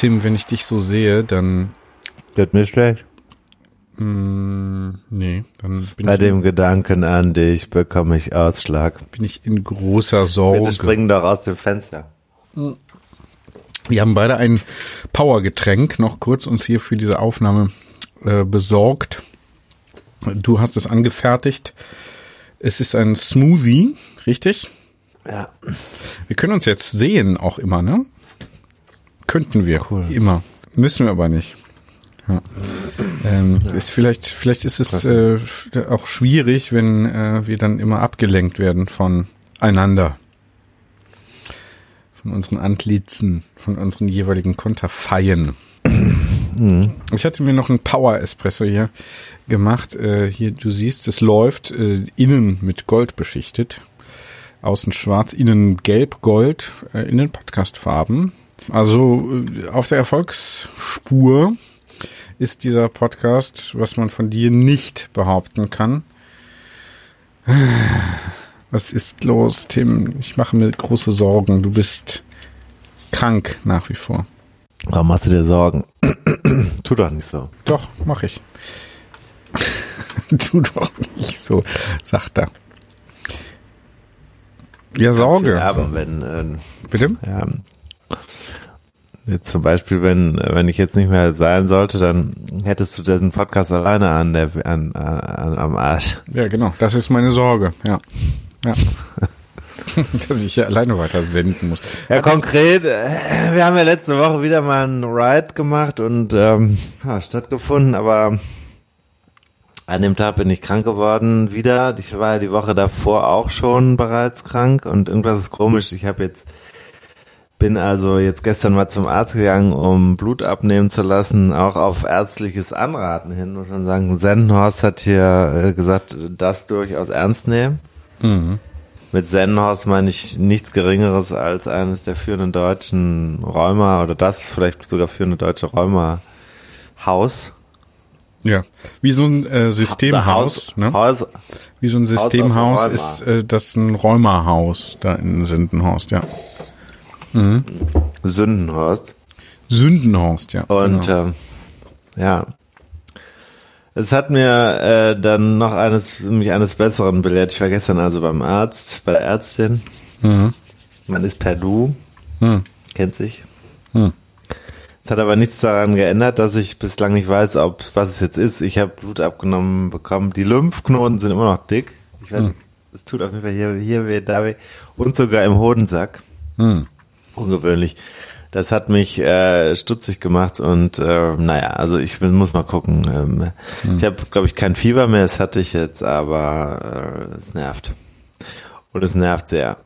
Tim, wenn ich dich so sehe, dann Wird mir schlecht. mh, nee, dann bin Bei ich, dem Gedanken an dich bekomme ich Ausschlag. bin ich in großer Bitte Sorge. springen doch aus dem Fenster. Wir haben beide ein Powergetränk noch kurz uns hier für diese Aufnahme äh, besorgt. Du hast es angefertigt. Es ist ein Smoothie, richtig? Ja. Wir können uns jetzt sehen auch immer, ne? Könnten wir Cool. immer. Müssen wir aber nicht. Ja. Ähm, Ist vielleicht, vielleicht ist es äh, auch schwierig, wenn äh, wir dann immer abgelenkt werden von einander. Von unseren Antlitzen, von unseren jeweiligen Konterfeien. Ich hatte mir noch einen Power Espresso hier gemacht. Äh, hier, du siehst, es läuft äh, innen mit Gold beschichtet. Außen schwarz, innen gelb, gold, äh, innen Podcastfarben. Also äh, auf der Erfolgsspur ist dieser Podcast, was man von dir nicht behaupten kann. Was ist los, Tim? Ich mache mir große Sorgen. Du bist krank nach wie vor. Warum machst du dir Sorgen? tu doch nicht so. Doch, mach ich. tu doch nicht so, sagt er. Ja, Sorge. Aber wenn, äh, Bitte? ja, jetzt zum Beispiel, wenn, wenn ich jetzt nicht mehr sein sollte, dann hättest du diesen Podcast alleine an der, an, an, am Arsch. Ja, genau. Das ist meine Sorge. Ja. Ja. Dass ich hier alleine weiter senden muss. Ja, konkret, äh, wir haben ja letzte Woche wieder mal einen Ride gemacht und ähm, ja, stattgefunden, aber an dem Tag bin ich krank geworden wieder. Ich war ja die Woche davor auch schon bereits krank und irgendwas ist komisch. Ich habe jetzt bin also jetzt gestern mal zum Arzt gegangen, um Blut abnehmen zu lassen, auch auf ärztliches Anraten hin, muss man sagen. Sendenhorst hat hier äh, gesagt, das durchaus ernst nehmen. Mit Sennenhaus meine ich nichts Geringeres als eines der führenden deutschen Rheuma oder das vielleicht sogar führende deutsche Rheuma-Haus. Ja. Wie so ein äh, Systemhaus, ne? Haus, Wie so ein Haus Systemhaus ist äh, das ein Rheumahaus da in Sindenhorst, ja. Sündenhorst. Sündenhorst, ja. Und genau. ähm, ja, es hat mir äh, dann noch eines mich eines Besseren belehrt. Ich war gestern also beim Arzt, bei der Ärztin. Man ist per Du, Hm. kennt sich. Hm. Es hat aber nichts daran geändert, dass ich bislang nicht weiß, ob was es jetzt ist. Ich habe Blut abgenommen bekommen. Die Lymphknoten sind immer noch dick. Ich weiß nicht, es tut auf jeden Fall hier, hier weh, da weh. Und sogar im Hodensack. Hm. Ungewöhnlich. Das hat mich äh, stutzig gemacht und äh, naja, also ich muss mal gucken. Ähm, Ich habe, glaube ich, kein Fieber mehr, das hatte ich jetzt, aber äh, es nervt. Und es nervt sehr.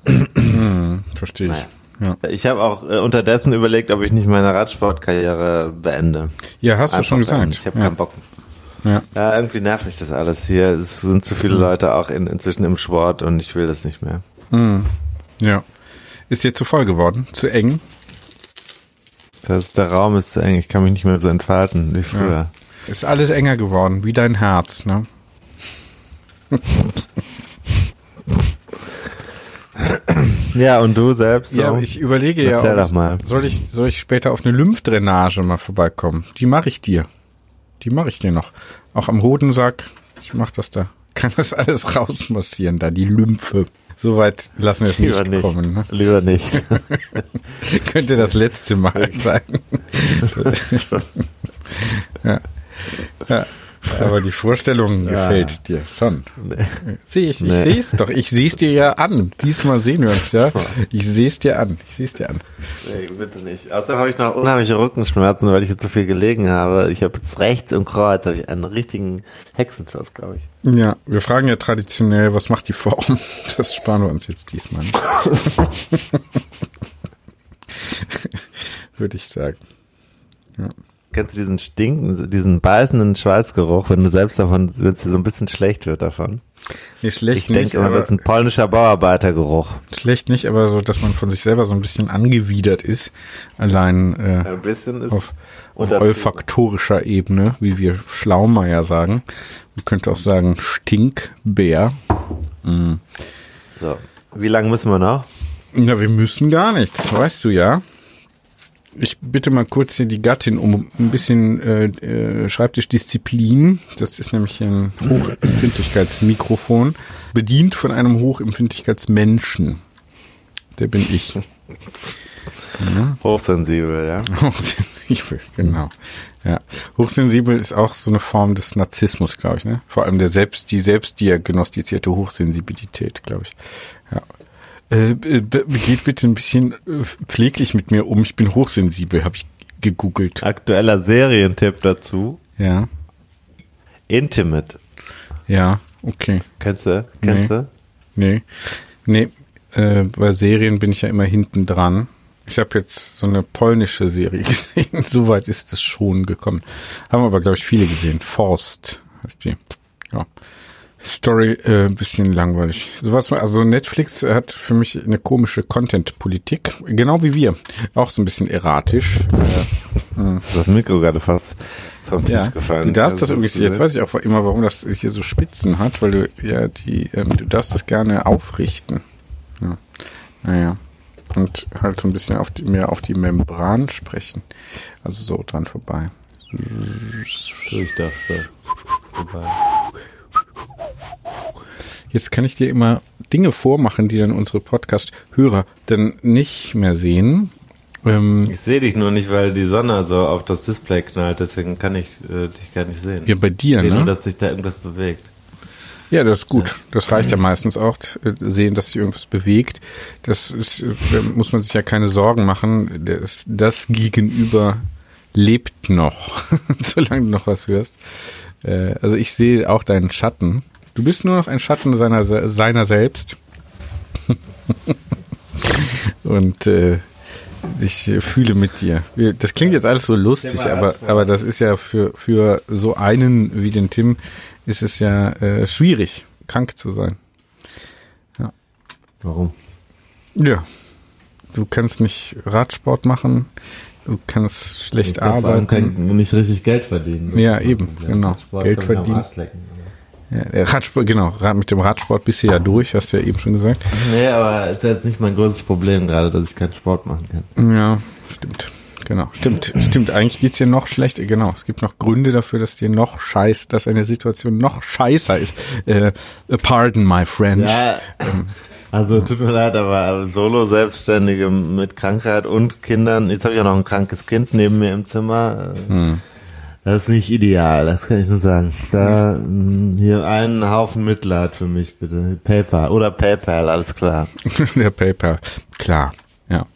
Verstehe ich. Naja. Ja. Ich habe auch äh, unterdessen überlegt, ob ich nicht meine Radsportkarriere beende. ja, hast du Einfach schon beenden. gesagt. Ich habe ja. keinen Bock. Ja. Ja, irgendwie nervt mich das alles hier. Es sind zu viele Leute auch in, inzwischen im Sport und ich will das nicht mehr. ja. Ist dir zu voll geworden? Zu eng? Das, der Raum ist zu eng, ich kann mich nicht mehr so entfalten wie früher. Ist alles enger geworden, wie dein Herz, ne? Ja, und du selbst? Ja, ich überlege ja, Erzähl doch ich- mal. soll ich soll ich später auf eine Lymphdrainage mal vorbeikommen? Die mache ich dir. Die mache ich dir noch. Auch am Hodensack. Ich mache das da. Kann das alles rausmassieren, da die Lymphe. Soweit lassen wir es nicht, nicht. kommen. Ne? Lieber nicht. Könnte das letzte Mal sein. ja. ja. Aber die Vorstellung gefällt dir schon. Sehe ich, ich Nee. sehe es doch. Ich sehe es dir ja an. Diesmal sehen wir uns ja. Ich sehe es dir an. Ich sehe es dir an. Nee, bitte nicht. Außerdem habe ich noch unheimliche Rückenschmerzen, weil ich jetzt so viel gelegen habe. Ich habe jetzt rechts im Kreuz habe ich einen richtigen Hexenschuss, glaube ich. Ja, wir fragen ja traditionell, was macht die Form? Das sparen wir uns jetzt diesmal. Würde ich sagen. Kennst du diesen stinken, diesen beißenden Schweißgeruch, wenn du selbst davon, wenn es dir so ein bisschen schlecht wird davon? Nee, schlecht Ich denke nicht, immer, das ist ein polnischer Bauarbeitergeruch. schlecht nicht, aber so, dass man von sich selber so ein bisschen angewidert ist. Allein äh, Ein bisschen ist auf, auf olfaktorischer Ebene, wie wir Schlaumeier sagen. Man könnte auch sagen Stinkbär. So. Wie lange müssen wir noch? Na, wir müssen gar nichts, weißt du ja. Ich bitte mal kurz hier die Gattin um ein bisschen äh, äh, Schreibtischdisziplin. Das ist nämlich ein Hochempfindlichkeitsmikrofon, bedient von einem Hochempfindlichkeitsmenschen. Der bin ich. Hochsensibel, ja. Hochsensibel, genau. Ja. Hochsensibel ist auch so eine Form des Narzissmus, glaube ich, ne? Vor allem der selbst, die selbstdiagnostizierte Hochsensibilität, glaube ich. Ja. Äh, äh, geht bitte ein bisschen äh, pfleglich mit mir um. Ich bin hochsensibel, habe ich gegoogelt. Aktueller Serientipp dazu. Ja. Intimate. Ja, okay. Kennst du? Kennst Nee. du? Nee. Nee, äh, bei Serien bin ich ja immer hinten dran. Ich habe jetzt so eine polnische Serie gesehen. Soweit ist es schon gekommen. Haben aber, glaube ich, viele gesehen. Forst heißt die. Ja. Story äh, ein bisschen langweilig. Sowas, also Netflix hat für mich eine komische Content-Politik, genau wie wir. Auch so ein bisschen erratisch. Äh, Ist das Mikro gerade fast vom Tisch ja, gefallen? du darfst das Also, irgendwie, jetzt weiß ich auch immer, warum das hier so Spitzen hat, weil du ja die, ähm, du darfst das gerne aufrichten. Ja. Naja. Und halt so ein bisschen auf die, mehr auf die Membran sprechen. Also so dran vorbei. So, ich darf so. Vorbei. Jetzt kann ich dir immer Dinge vormachen, die dann unsere Podcast-Hörer dann nicht mehr sehen. Ähm, Ich sehe dich nur nicht, weil die Sonne so auf das Display knallt, deswegen kann ich äh, dich gar nicht sehen. ja, bei dir, ich sehe nur, ne? dass sich da irgendwas bewegt. Ja, das ist gut. Das reicht ja meistens auch, äh, sehen, dass sich irgendwas bewegt. Das ist, äh, da muss man sich ja keine Sorgen machen. Das, das Gegenüber lebt noch, solange du noch was hörst. Äh, Also ich sehe auch deinen Schatten. Du bist nur noch ein Schatten seiner, seiner selbst. Und äh, ich fühle mit dir. Das klingt jetzt alles so lustig, aber, aber das ist ja für, für so einen wie den Tim ist es ja äh, schwierig, krank zu sein. Warum? Ja. Du kannst nicht Radsport machen, du kannst schlecht Ich kann vor allem arbeiten. kein, nicht richtig Geld verdienen. Ja, eben, genau. Geld kann verdienen. Ja, der Radsport, genau, mit dem Radsport bist du ja durch, hast du ja eben schon gesagt. Nee, aber ist jetzt nicht mein größtes Problem gerade, dass ich keinen Sport machen kann. Ja, stimmt. Genau, stimmt, stimmt. Eigentlich geht's dir noch schlechter. Genau, es gibt noch Gründe dafür, dass dir noch scheiß, dass eine Situation noch scheißer ist. Äh, pardon my French. Ja, also tut mir leid, aber Solo-Selbstständige mit Krankheit und Kindern, jetzt habe ich auch noch ein krankes Kind neben mir im Zimmer. äh, Das ist nicht ideal, das kann ich nur sagen. Da mh, hier einen Haufen Mitleid für mich, bitte. PayPal oder PayPal, alles klar. Der PayPal. Klar. Ja.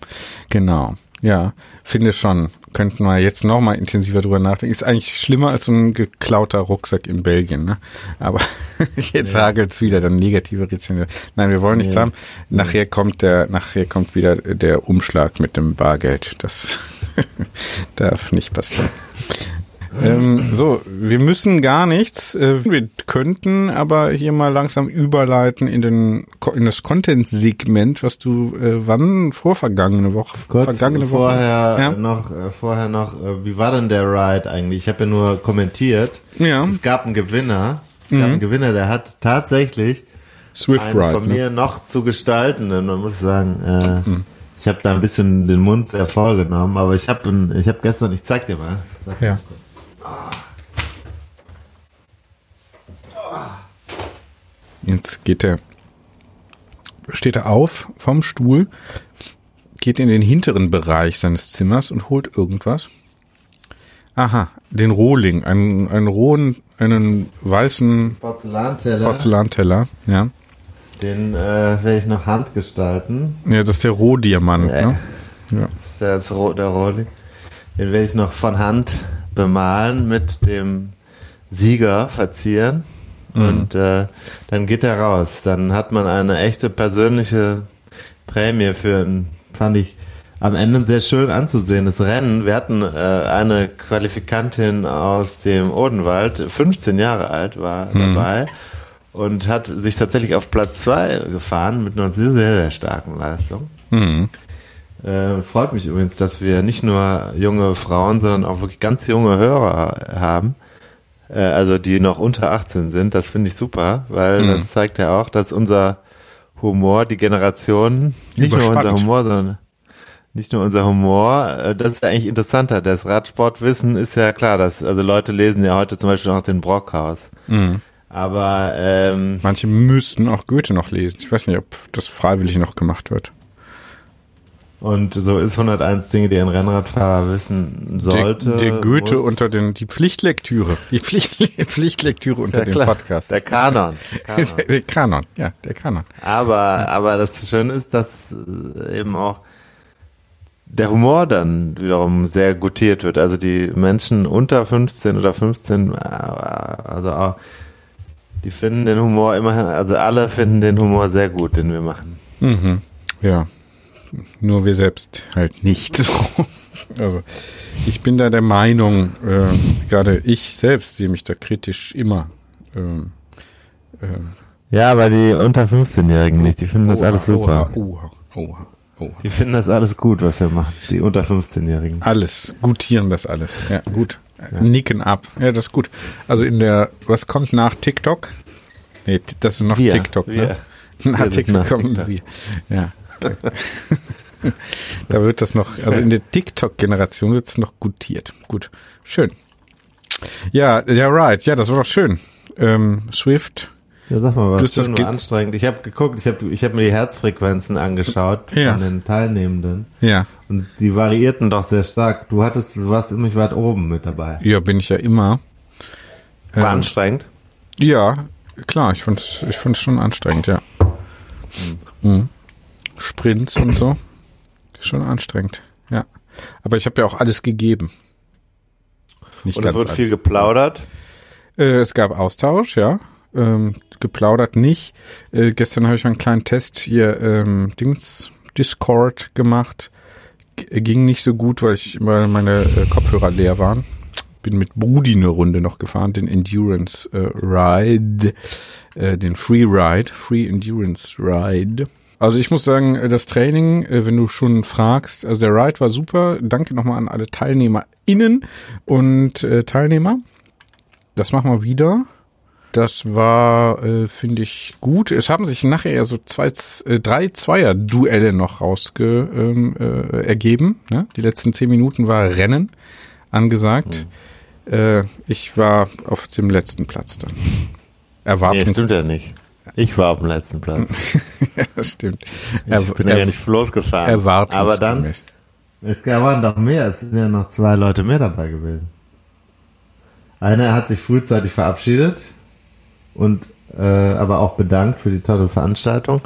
Genau. Ja. Finde schon. Könnten wir jetzt noch mal intensiver drüber nachdenken. Ist eigentlich schlimmer als so ein geklauter Rucksack in Belgien, ne? Aber jetzt hagelt's wieder, dann negative Rezension. Nein, wir wollen nichts haben. Nachher kommt der, nachher kommt wieder der Umschlag mit dem Bargeld. Das darf nicht passieren. Ähm, so, wir müssen gar nichts. Äh, wir könnten aber hier mal langsam überleiten in den in das Content-Segment, was du äh, wann vorvergangene Woche Kurz vergangene vorher Woche. Ja. noch, äh, vorher noch, äh, wie war denn der Ride eigentlich? Ich habe ja nur kommentiert. Ja. Es gab einen Gewinner. Es gab einen Gewinner, der hat tatsächlich Swift einen Ride. von ne? mir noch zu gestaltenden. Man muss sagen, äh, ich habe da ein bisschen den Mund sehr voll genommen, aber ich habe ich hab gestern, ich zeig dir mal. Ja. Jetzt geht er, steht er auf vom Stuhl, geht in den hinteren Bereich seines Zimmers und holt irgendwas. Aha, den Rohling, einen, einen rohen, einen weißen Porzellanteller. Porzellanteller, ja. Den äh, werde ich noch handgestalten. Ja, das ist der Rohdiamant, Äh. ne? Ja. Das ist ja der Rohling. Den werde ich noch von Hand bemalen mit dem Sieger verzieren. Und äh, dann geht er raus. Dann hat man eine echte persönliche Prämie für ein, fand ich am Ende sehr schön anzusehendes Rennen. Wir hatten äh, eine Qualifikantin aus dem Odenwald, 15 Jahre alt, war dabei und hat sich tatsächlich auf Platz zwei gefahren mit einer sehr, sehr, sehr starken Leistung. Mhm. Äh, freut mich übrigens, dass wir nicht nur junge Frauen, sondern auch wirklich ganz junge Hörer haben. Äh, also die noch unter 18 sind. Das finde ich super, weil Mhm. das zeigt ja auch, dass unser Humor, die Generation, nicht nur unser. Humor, sondern nicht nur unser Humor, äh, das ist ja eigentlich interessanter. Das Radsportwissen ist ja klar, dass, also Leute lesen ja heute zum Beispiel noch den Brockhaus. Mhm. Aber ähm, Manche müssten auch Goethe noch lesen. Ich weiß nicht, ob das freiwillig noch gemacht wird. Und so ist 101 Dinge, die ein Rennradfahrer wissen sollte. der, der Goethe muss- unter den, die Pflichtlektüre. Die Pflicht, Pflichtlektüre unter Ja, dem. Podcast. Der Kanon. Der Kanon. Der, der Kanon, ja, der Kanon. Aber, aber das Schöne ist, dass äh, eben auch der Humor dann wiederum sehr gutiert wird. Also die Menschen unter 15 oder 15, äh, also auch, die finden den Humor immerhin, also alle finden den Humor sehr gut, den wir machen. Mhm. Ja. Nur wir selbst halt nicht. also ich bin da der Meinung, äh, gerade ich selbst sehe mich da kritisch immer. Ähm, ähm, Ja, aber die unter 15-Jährigen nicht, die finden das oha, alles super. Oha, oha. Die finden das alles gut, was wir machen, die unter 15-Jährigen. Alles, gutieren das alles. Ja, gut. Nicken ab. Ja, das ist gut. Also in der, was kommt nach TikTok? Nee, das ist noch Wir, TikTok, wir. ne? Nach Wir TikTok nach kommen TikTok. wir. Ja. Da wird das noch, also in der TikTok-Generation wird es noch gutiert. Gut. Schön. Ja, ja, right. Ja, das war doch schön. Ähm, Swift. Ja, sag mal, was Das- schön war anstrengend. Ich habe geguckt, ich habe ich hab mir die Herzfrequenzen angeschaut Ja. von den Teilnehmenden. Ja. Und die variierten doch sehr stark. Du hattest, du warst ziemlich weit oben mit dabei. Ja, bin ich ja immer. War Ähm, anstrengend. Ja, klar, ich fand ich fand's schon anstrengend, ja. Mhm. Sprints und so. Schon anstrengend, ja. Aber ich habe ja auch alles gegeben. Nicht Und es wurde alles. viel geplaudert. Äh, es gab Austausch, ja. Ähm, geplaudert nicht. Äh, gestern habe ich einen kleinen Test hier, ähm, Dings, Discord gemacht. G ging nicht so gut, weil ich, weil meine äh, Kopfhörer leer waren. Bin mit Brudi eine Runde noch gefahren, den Endurance äh, Ride, äh, den Free Ride, Free Endurance Ride. Also ich muss sagen, äh, das Training, äh, wenn du schon fragst, also der Ride war super. Danke nochmal an alle TeilnehmerInnen und äh, Teilnehmer. Das machen wir wieder. Das war, äh, finde ich, gut. Es haben sich nachher ja so zwei, äh, drei Zweier-Duelle noch rausge ähm, äh, ergeben. Ne? Die letzten zehn Minuten war Rennen angesagt. Äh, ich war auf dem letzten Platz dann. Nee, Erwartung. stimmt ja nicht. Ich war auf dem letzten Platz. ja, stimmt. Ich bin ja gar nicht losgefahren. Erwartungsgemäß. Aber dann, es waren doch mehr. Es sind ja noch zwei Leute mehr dabei gewesen. Einer hat sich frühzeitig verabschiedet und äh, aber auch bedankt für die tolle Veranstaltung.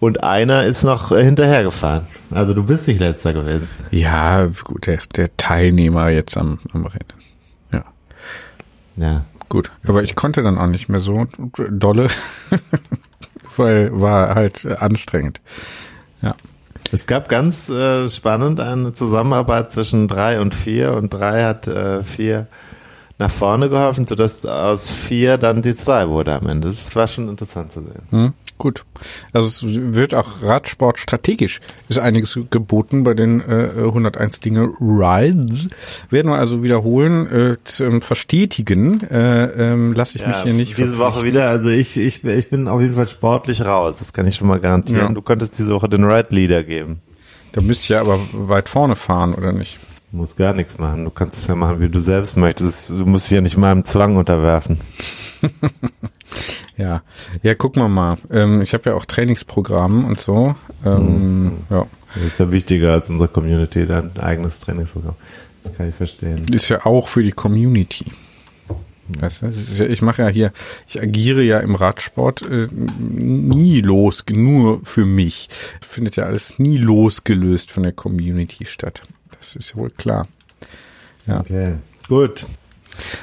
Und einer ist noch äh, hinterhergefahren. Also du bist nicht letzter gewesen. Ja, gut, der, der Teilnehmer jetzt am, am Rennen. Ja. Ja. Gut, aber ich konnte dann auch nicht mehr so dolle, weil war halt anstrengend. Ja. Es gab ganz äh, spannend eine Zusammenarbeit zwischen drei und vier und drei hat äh, vier nach vorne geholfen, sodass aus vier dann die zwei wurde am Ende. Das war schon interessant zu sehen. Hm, gut. Also es wird auch Radsport strategisch ist einiges geboten bei den äh, 101 Dinge Rides. Werden wir also wiederholen, äh, zum Verstetigen. Äh, ähm, Lasse ich mich hier nicht diese Woche wieder. Also ich, ich, ich bin auf jeden Fall sportlich raus. Das kann ich schon mal garantieren. Ja. Du könntest diese Woche den Ride Leader geben. Da müsst ihr aber weit vorne fahren, oder nicht? Du musst gar nichts machen. Du kannst es ja machen, wie du selbst möchtest. Du musst dich ja nicht meinem Zwang unterwerfen. ja, ja, gucken wir mal. Ähm, ich habe ja auch Trainingsprogramm und so. Ähm, mhm. Ja. Das ist ja wichtiger als unsere Community, dein eigenes Trainingsprogramm. Das kann ich verstehen. Ist ja auch für die Community. Weißt du, ich mache ja hier, ich agiere ja im Radsport äh, nie los, nur für mich. Findet ja alles nie losgelöst von der Community statt. Das ist ja wohl klar. Ja. Okay, gut.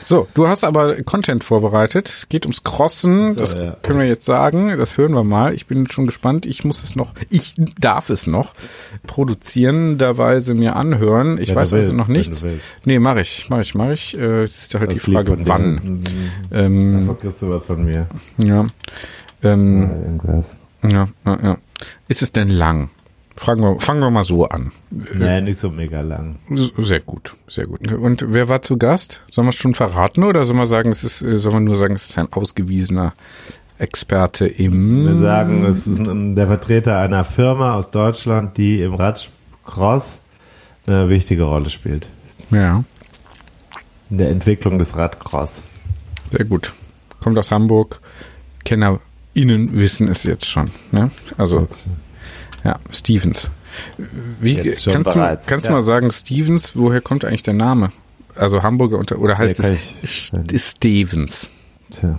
So, du hast aber Content vorbereitet. Es geht ums Crossen. So, das ja. können wir jetzt sagen. Das hören wir mal. Ich bin schon gespannt. Ich muss es noch, ich darf es noch produzierenderweise mir anhören. Ich ja, weiß also noch nichts. Nee, mache ich, mache ich, mache ich. Äh, ist halt das die Frage, wann. Mhm. Ähm, da vergisst du was von mir. Ja. Ähm, ja, ja, ja. Ist es denn lang? Fragen wir, fangen wir mal so an. Nee, nicht so mega lang. Sehr gut, sehr gut. Und wer war zu Gast? Sollen wir es schon verraten oder sollen wir sagen, es ist, äh, sollen wir nur sagen, es ist ein ausgewiesener Experte im. Wir sagen, es ist der Vertreter einer Firma aus Deutschland, die im Radcross eine wichtige Rolle spielt. Ja. In der Entwicklung des Radcross. Sehr gut. Kommt aus Hamburg. KennerInnen wissen es jetzt schon. Ne? Also. Jetzt. Ja, Stevens. Wie, kannst du, kannst ja. mal sagen, Stevens, woher kommt eigentlich der Name? Also Hamburger unter, oder heißt ja, es ich, Stevens? Tja,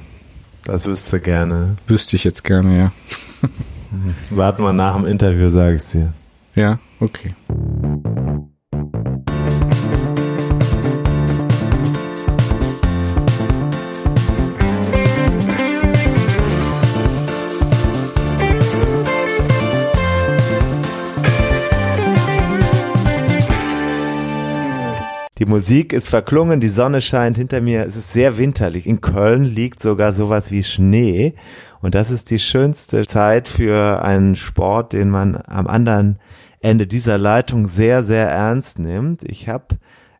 das wüsste gerne. Wüsste ich jetzt gerne, ja. Warten wir nach dem Interview, sage ich dir. Ja, okay. Die Musik ist verklungen, die Sonne scheint hinter mir, es ist sehr winterlich. In Köln liegt sogar sowas wie Schnee und das ist die schönste Zeit für einen Sport, den man am anderen Ende dieser Leitung sehr, sehr ernst nimmt. Ich habe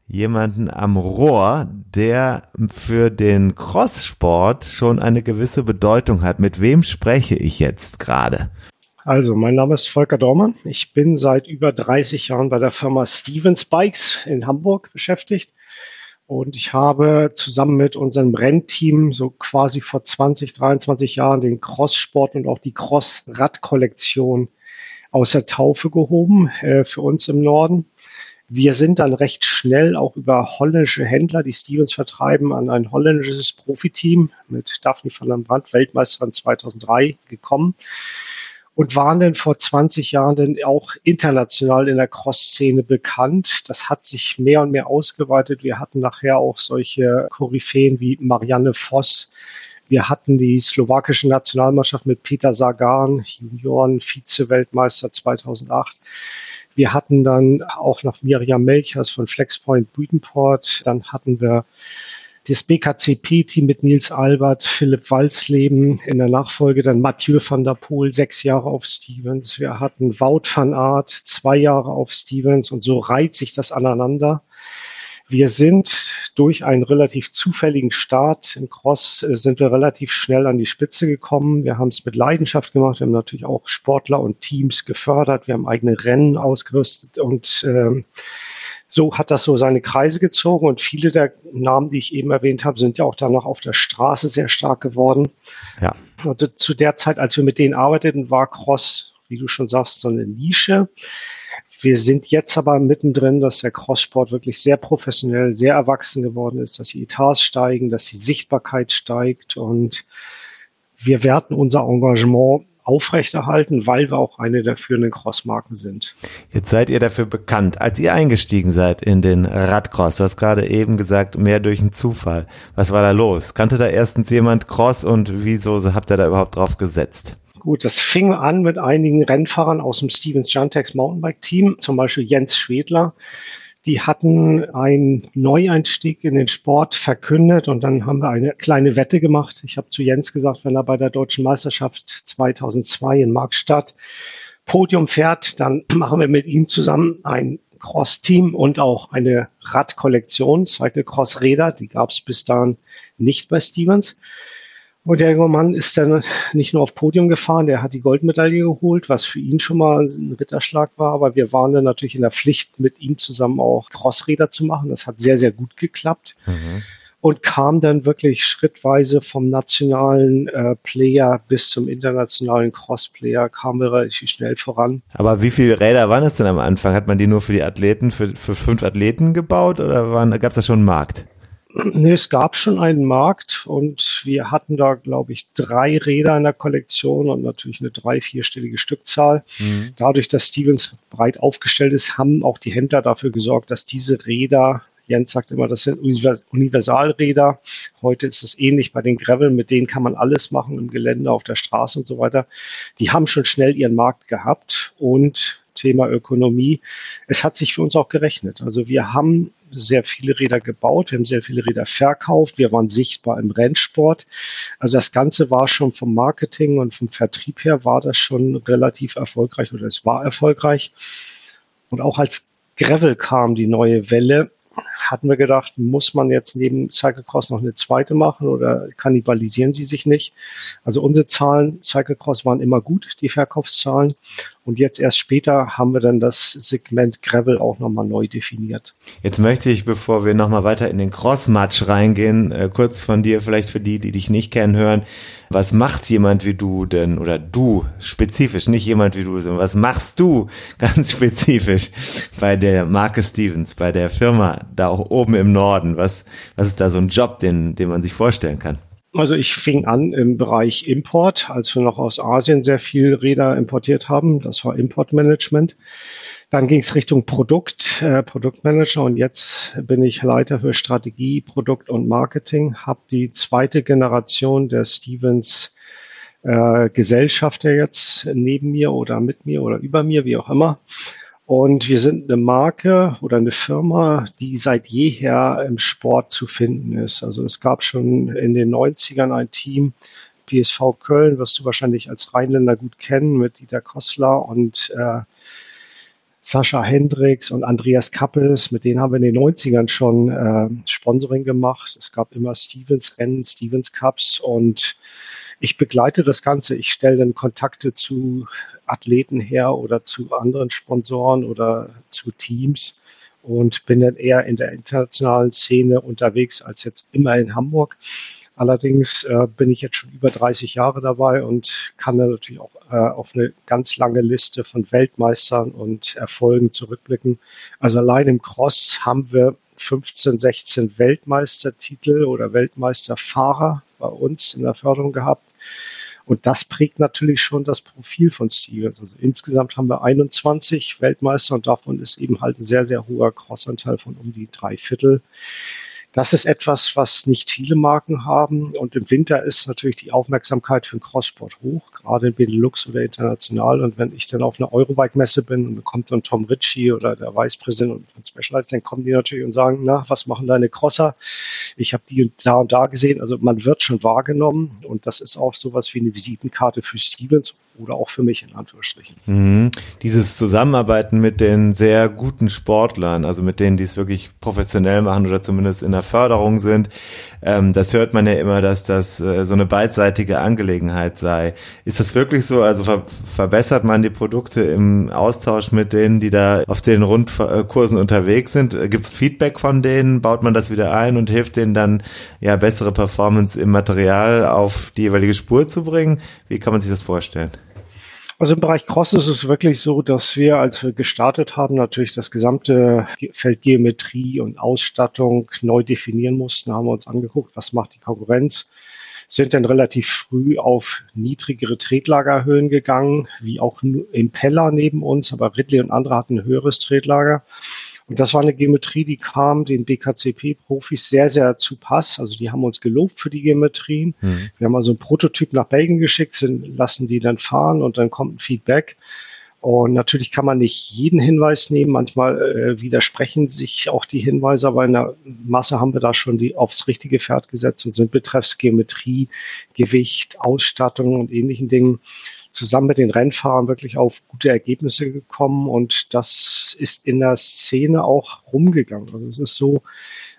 jemanden am Rohr, der für den Crosssport schon eine gewisse Bedeutung hat. Mit wem spreche ich jetzt gerade? Also, mein Name ist Volker Dormann. Ich bin seit über 30 Jahren bei der Firma Stevens Bikes in Hamburg beschäftigt. Und ich habe zusammen mit unserem Rennteam so quasi vor 20, 23 Jahren den Cross-Sport und auch die Cross-Rad-Kollektion aus der Taufe gehoben äh, für uns im Norden. Wir sind dann recht schnell auch über holländische Händler, die Stevens vertreiben, an ein holländisches Profiteam mit Daphne van der Brandt, Weltmeisterin 2003, gekommen und waren denn vor 20 Jahren denn auch international in der Cross-Szene bekannt. Das hat sich mehr und mehr ausgeweitet. Wir hatten nachher auch solche Koryphäen wie Marianne Voss. Wir hatten die slowakische Nationalmannschaft mit Peter Sagan, Junioren Vize-Weltmeister 2008. Wir hatten dann auch noch Miriam Melchers von Flexpoint Büdenport. Dann hatten wir das BKCP-Team mit Nils Albert, Philipp Walsleben, in der Nachfolge dann Mathieu van der Poel, sechs Jahre auf Stevens. Wir hatten Wout van Aert, zwei Jahre auf Stevens und so reiht sich das aneinander. Wir sind durch einen relativ zufälligen Start im Cross äh, sind wir relativ schnell an die Spitze gekommen. Wir haben es mit Leidenschaft gemacht. Wir haben natürlich auch Sportler und Teams gefördert. Wir haben eigene Rennen ausgerüstet und äh, so hat das so seine Kreise gezogen und viele der Namen, die ich eben erwähnt habe, sind ja auch danach auf der Straße sehr stark geworden. Ja. Also zu der Zeit, als wir mit denen arbeiteten, war Cross, wie du schon sagst, so eine Nische. Wir sind jetzt aber mittendrin, dass der Crosssport wirklich sehr professionell, sehr erwachsen geworden ist, dass die Etats steigen, dass die Sichtbarkeit steigt und wir werten unser Engagement aufrechterhalten, weil wir auch eine der führenden Crossmarken sind. Jetzt seid ihr dafür bekannt. Als ihr eingestiegen seid in den Radcross, du hast gerade eben gesagt, mehr durch einen Zufall. Was war da los? Kannte da erstens jemand Cross und wieso habt ihr da überhaupt drauf gesetzt? Gut, das fing an mit einigen Rennfahrern aus dem Stevens Jantex Mountainbike Team, zum Beispiel Jens Schwedler, die hatten einen Neueinstieg in den Sport verkündet und dann haben wir eine kleine Wette gemacht. Ich habe zu Jens gesagt, wenn er bei der deutschen Meisterschaft 2002 in Markstadt Podium fährt, dann machen wir mit ihm zusammen ein Cross-Team und auch eine Radkollektion, zweite Cross-Räder, die gab es bis dahin nicht bei Stevens. Und der junge Mann ist dann nicht nur auf Podium gefahren, der hat die Goldmedaille geholt, was für ihn schon mal ein Ritterschlag war. Aber wir waren dann natürlich in der Pflicht, mit ihm zusammen auch Crossräder zu machen. Das hat sehr, sehr gut geklappt. Mhm. und kam dann wirklich schrittweise vom nationalen äh, Player bis zum internationalen Cross-Player, kam wir relativ schnell voran. Aber wie viele Räder waren es denn am Anfang? Hat man die nur für die Athleten, für, für fünf Athleten gebaut oder gab es da schon einen Markt? Nee, es gab schon einen Markt und wir hatten da, glaube ich, drei Räder in der Kollektion und natürlich eine drei-, vierstellige Stückzahl. Mhm. Dadurch, dass Stevens breit aufgestellt ist, haben auch die Händler dafür gesorgt, dass diese Räder Jens sagt immer, das sind Universalräder. Heute ist es ähnlich bei den Gravel, mit denen kann man alles machen im Gelände, auf der Straße und so weiter. Die haben schon schnell ihren Markt gehabt und Thema Ökonomie. Es hat sich für uns auch gerechnet. Also wir haben sehr viele Räder gebaut, wir haben sehr viele Räder verkauft, wir waren sichtbar im Rennsport. Also das Ganze war schon vom Marketing und vom Vertrieb her war das schon relativ erfolgreich oder es war erfolgreich. Und auch als Gravel kam die neue Welle, hatten wir gedacht, muss man jetzt neben Cyclecross noch eine zweite machen oder kannibalisieren sie sich nicht? Also unsere Zahlen, Cyclecross waren immer gut, die Verkaufszahlen. Und jetzt erst später haben wir dann das Segment Gravel auch nochmal neu definiert. Jetzt möchte ich, bevor wir nochmal weiter in den Cross-Match reingehen, äh, kurz von dir, vielleicht für die, die dich nicht kennen, hören. Was macht jemand wie du denn, oder du spezifisch, nicht jemand wie du, sondern was machst du ganz spezifisch bei der Marke Stevens, bei der Firma da auch oben im Norden? Was, was ist da so ein Job, den, den man sich vorstellen kann? Also ich fing an im Bereich Import, als wir noch aus Asien sehr viel Räder importiert haben. Das war Importmanagement. Dann ging es Richtung Produkt, äh, Produktmanager und jetzt bin ich Leiter für Strategie, Produkt und Marketing, habe die zweite Generation der Stevens äh, Gesellschafter jetzt neben mir oder mit mir oder über mir, wie auch immer. Und wir sind eine Marke oder eine Firma, die seit jeher im Sport zu finden ist. Also es gab schon in den 90ern ein Team, PSV Köln, wirst du wahrscheinlich als Rheinländer gut kennen, mit Dieter Kossler und äh, Sascha Hendricks und Andreas Kappels, mit denen haben wir in den 90ern schon äh, Sponsoring gemacht. Es gab immer Stevens Rennen, Stevens Cups und ich begleite das Ganze. Ich stelle dann Kontakte zu Athleten her oder zu anderen Sponsoren oder zu Teams und bin dann eher in der internationalen Szene unterwegs als jetzt immer in Hamburg. Allerdings äh, bin ich jetzt schon über 30 Jahre dabei und kann dann natürlich auch äh, auf eine ganz lange Liste von Weltmeistern und Erfolgen zurückblicken. Also allein im Cross haben wir 15, 16 Weltmeistertitel oder Weltmeisterfahrer bei uns in der Förderung gehabt. Und das prägt natürlich schon das Profil von Stevens. Also insgesamt haben wir 21 Weltmeister und davon ist eben halt ein sehr, sehr hoher Crossanteil von um die drei Viertel. Das ist etwas, was nicht viele Marken haben. Und im Winter ist natürlich die Aufmerksamkeit für den Crosssport hoch, gerade in Benelux oder international. Und wenn ich dann auf einer Eurobike-Messe bin und kommt dann Tom Ritchie oder der Vicepräsident von Specialized, dann kommen die natürlich und sagen, na, was machen deine Crosser? Ich habe die da und da gesehen. Also man wird schon wahrgenommen. Und das ist auch sowas wie eine Visitenkarte für Stevens oder auch für mich in Anführungsstrichen. Mhm. Dieses Zusammenarbeiten mit den sehr guten Sportlern, also mit denen, die es wirklich professionell machen oder zumindest in der Förderung sind. Ähm, das hört man ja immer, dass das äh, so eine beidseitige Angelegenheit sei. Ist das wirklich so? Also ver verbessert man die Produkte im Austausch mit denen, die da auf den Rundkursen unterwegs sind? Gibt es Feedback von denen? Baut man das wieder ein und hilft denen dann ja bessere Performance im Material auf die jeweilige Spur zu bringen? Wie kann man sich das vorstellen? Also im Bereich Cross ist es wirklich so, dass wir, als wir gestartet haben, natürlich das gesamte Feld Geometrie und Ausstattung neu definieren mussten. Haben wir uns angeguckt, was macht die Konkurrenz sind dann relativ früh auf niedrigere Tretlagerhöhen gegangen, wie auch Impeller neben uns, aber Ridley und andere hatten ein höheres Tretlager. Und das war eine Geometrie, die kam den BKCP-Profis sehr, sehr zu Pass. Also die haben uns gelobt für die Geometrien. Mhm. Wir haben also einen Prototyp nach Belgien geschickt, sind, lassen die dann fahren und dann kommt ein Feedback. Und natürlich kann man nicht jeden Hinweis nehmen. Manchmal äh, widersprechen sich auch die Hinweise, aber in der Masse haben wir da schon die aufs richtige Pferd gesetzt und sind betreffs Geometrie, Gewicht, Ausstattung und ähnlichen Dingen zusammen mit den Rennfahrern wirklich auf gute Ergebnisse gekommen und das ist in der Szene auch rumgegangen. Also es ist so,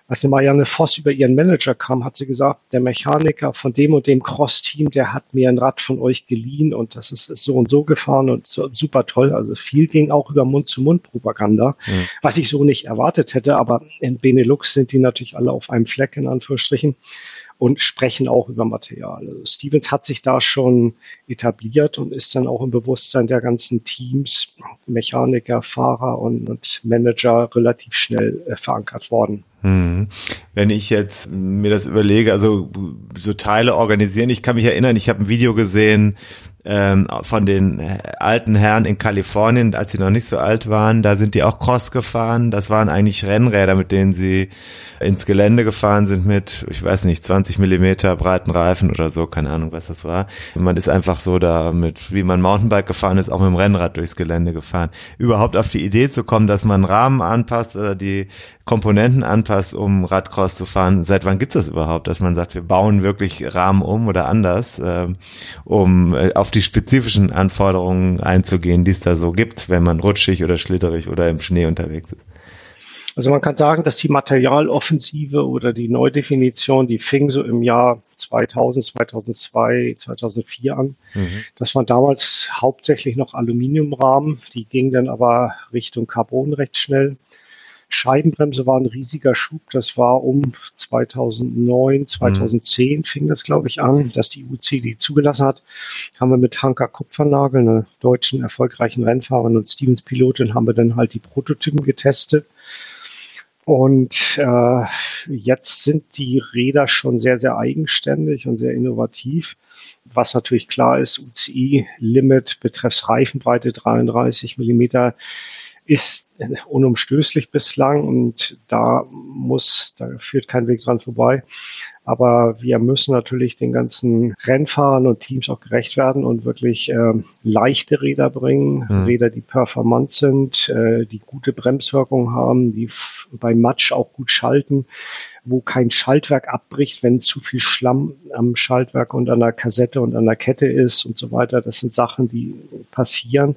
als die Marianne Voss über ihren Manager kam, hat sie gesagt, der Mechaniker von dem und dem Cross-Team, der hat mir ein Rad von euch geliehen und das ist, ist so und so gefahren und so, super toll. Also viel ging auch über Mund-zu-Mund-Propaganda, mhm. was ich so nicht erwartet hätte. Aber in Benelux sind die natürlich alle auf einem Fleck, in Anführungsstrichen und sprechen auch über Material. Also Stevens hat sich da schon etabliert und ist dann auch im Bewusstsein der ganzen Teams, Mechaniker, Fahrer und, und Manager relativ schnell äh, verankert worden. Hm. Wenn ich jetzt mir das überlege, also so Teile organisieren, ich kann mich erinnern, ich habe ein Video gesehen, ähm, von den alten Herren in Kalifornien, als sie noch nicht so alt waren, da sind die auch Cross gefahren. Das waren eigentlich Rennräder, mit denen sie ins Gelände gefahren sind mit, ich weiß nicht, 20 Millimeter breiten Reifen oder so, keine Ahnung, was das war. Man ist einfach so da mit, wie man Mountainbike gefahren ist, auch mit dem Rennrad durchs Gelände gefahren. Überhaupt auf die Idee zu kommen, dass man Rahmen anpasst oder die Komponenten anpasst, um Radcross zu fahren. Seit wann gibt's das überhaupt, dass man sagt, wir bauen wirklich Rahmen um oder anders, äh, um äh, auf die spezifischen Anforderungen einzugehen, die es da so gibt, wenn man rutschig oder schlitterig oder im Schnee unterwegs ist? Also man kann sagen, dass die Materialoffensive oder die Neudefinition, die fing so im Jahr 2000, 2002, 2004 an. Mhm. Das waren damals hauptsächlich noch Aluminiumrahmen, die gingen dann aber Richtung Carbon recht schnell. Scheibenbremse war ein riesiger Schub. Das war um 2009, 2010 mhm. fing das, glaube ich, an, dass die UC die zugelassen hat. Haben wir mit Hanka Kupfernagel, einer deutschen erfolgreichen Rennfahrerin und Stevens Pilotin, haben wir dann halt die Prototypen getestet. Und äh, jetzt sind die Räder schon sehr, sehr eigenständig und sehr innovativ. Was natürlich klar ist, UCI-Limit betreffs Reifenbreite 33 Millimeter ist unumstößlich bislang und da muss, da führt kein Weg dran vorbei. Aber wir müssen natürlich den ganzen Rennfahrern und Teams auch gerecht werden und wirklich äh, leichte Räder bringen, mhm. Räder, die performant sind, äh, die gute Bremswirkung haben, die bei Matsch auch gut schalten, wo kein Schaltwerk abbricht, wenn zu viel Schlamm am Schaltwerk und an der Kassette und an der Kette ist und so weiter. Das sind Sachen, die passieren